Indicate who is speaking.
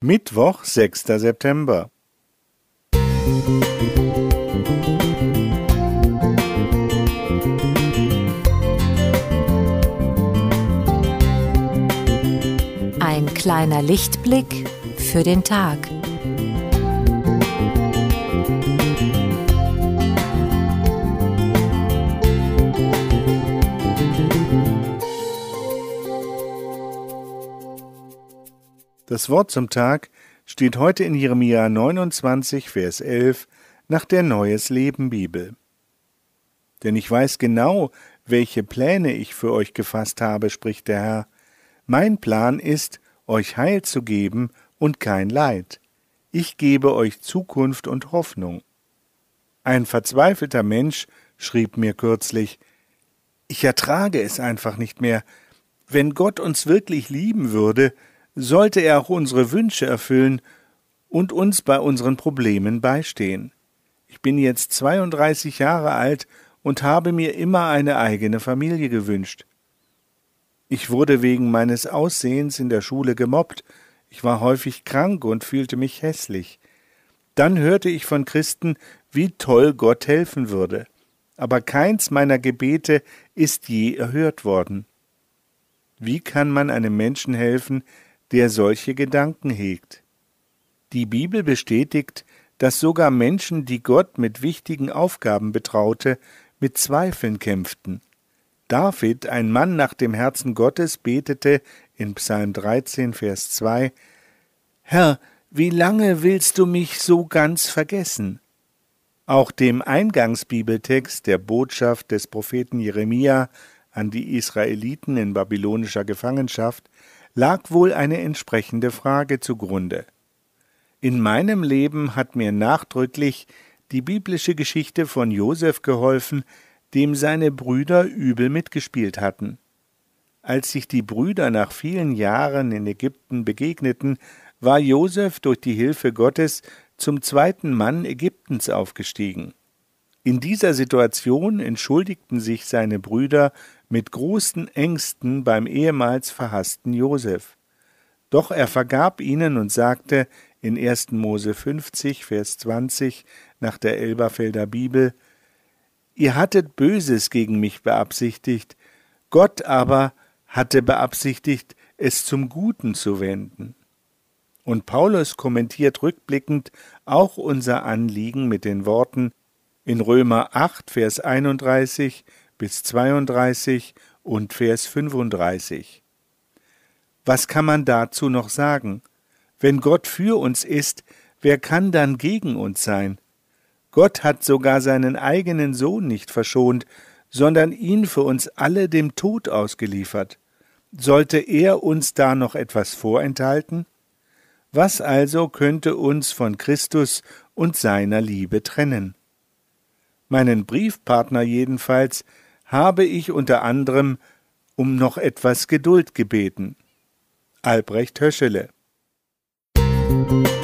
Speaker 1: Mittwoch, sechster September.
Speaker 2: Ein kleiner Lichtblick für den Tag.
Speaker 1: Das Wort zum Tag steht heute in Jeremia 29, Vers 11 nach der Neues Leben Bibel. Denn ich weiß genau, welche Pläne ich für euch gefasst habe, spricht der Herr. Mein Plan ist, euch Heil zu geben und kein Leid. Ich gebe euch Zukunft und Hoffnung. Ein verzweifelter Mensch schrieb mir kürzlich, ich ertrage es einfach nicht mehr. Wenn Gott uns wirklich lieben würde, sollte er auch unsere Wünsche erfüllen und uns bei unseren Problemen beistehen. Ich bin jetzt 32 Jahre alt und habe mir immer eine eigene Familie gewünscht. Ich wurde wegen meines Aussehens in der Schule gemobbt, ich war häufig krank und fühlte mich hässlich. Dann hörte ich von Christen, wie toll Gott helfen würde, aber keins meiner Gebete ist je erhört worden. Wie kann man einem Menschen helfen, der solche Gedanken hegt. Die Bibel bestätigt, dass sogar Menschen, die Gott mit wichtigen Aufgaben betraute, mit Zweifeln kämpften. David, ein Mann nach dem Herzen Gottes, betete in Psalm 13, Vers 2 Herr, wie lange willst du mich so ganz vergessen? Auch dem Eingangsbibeltext der Botschaft des Propheten Jeremia an die Israeliten in babylonischer Gefangenschaft lag wohl eine entsprechende Frage zugrunde. In meinem Leben hat mir nachdrücklich die biblische Geschichte von Josef geholfen, dem seine Brüder übel mitgespielt hatten. Als sich die Brüder nach vielen Jahren in Ägypten begegneten, war Josef durch die Hilfe Gottes zum zweiten Mann Ägyptens aufgestiegen. In dieser Situation entschuldigten sich seine Brüder mit großen Ängsten beim ehemals verhassten Josef. Doch er vergab ihnen und sagte in 1. Mose 50, Vers 20 nach der Elberfelder Bibel, Ihr hattet Böses gegen mich beabsichtigt, Gott aber hatte beabsichtigt, es zum Guten zu wenden. Und Paulus kommentiert rückblickend auch unser Anliegen mit den Worten in Römer 8, Vers 31 bis 32 und Vers 35. Was kann man dazu noch sagen? Wenn Gott für uns ist, wer kann dann gegen uns sein? Gott hat sogar seinen eigenen Sohn nicht verschont, sondern ihn für uns alle dem Tod ausgeliefert. Sollte er uns da noch etwas vorenthalten? Was also könnte uns von Christus und seiner Liebe trennen? Meinen Briefpartner jedenfalls habe ich unter anderem um noch etwas Geduld gebeten. Albrecht Höschele Musik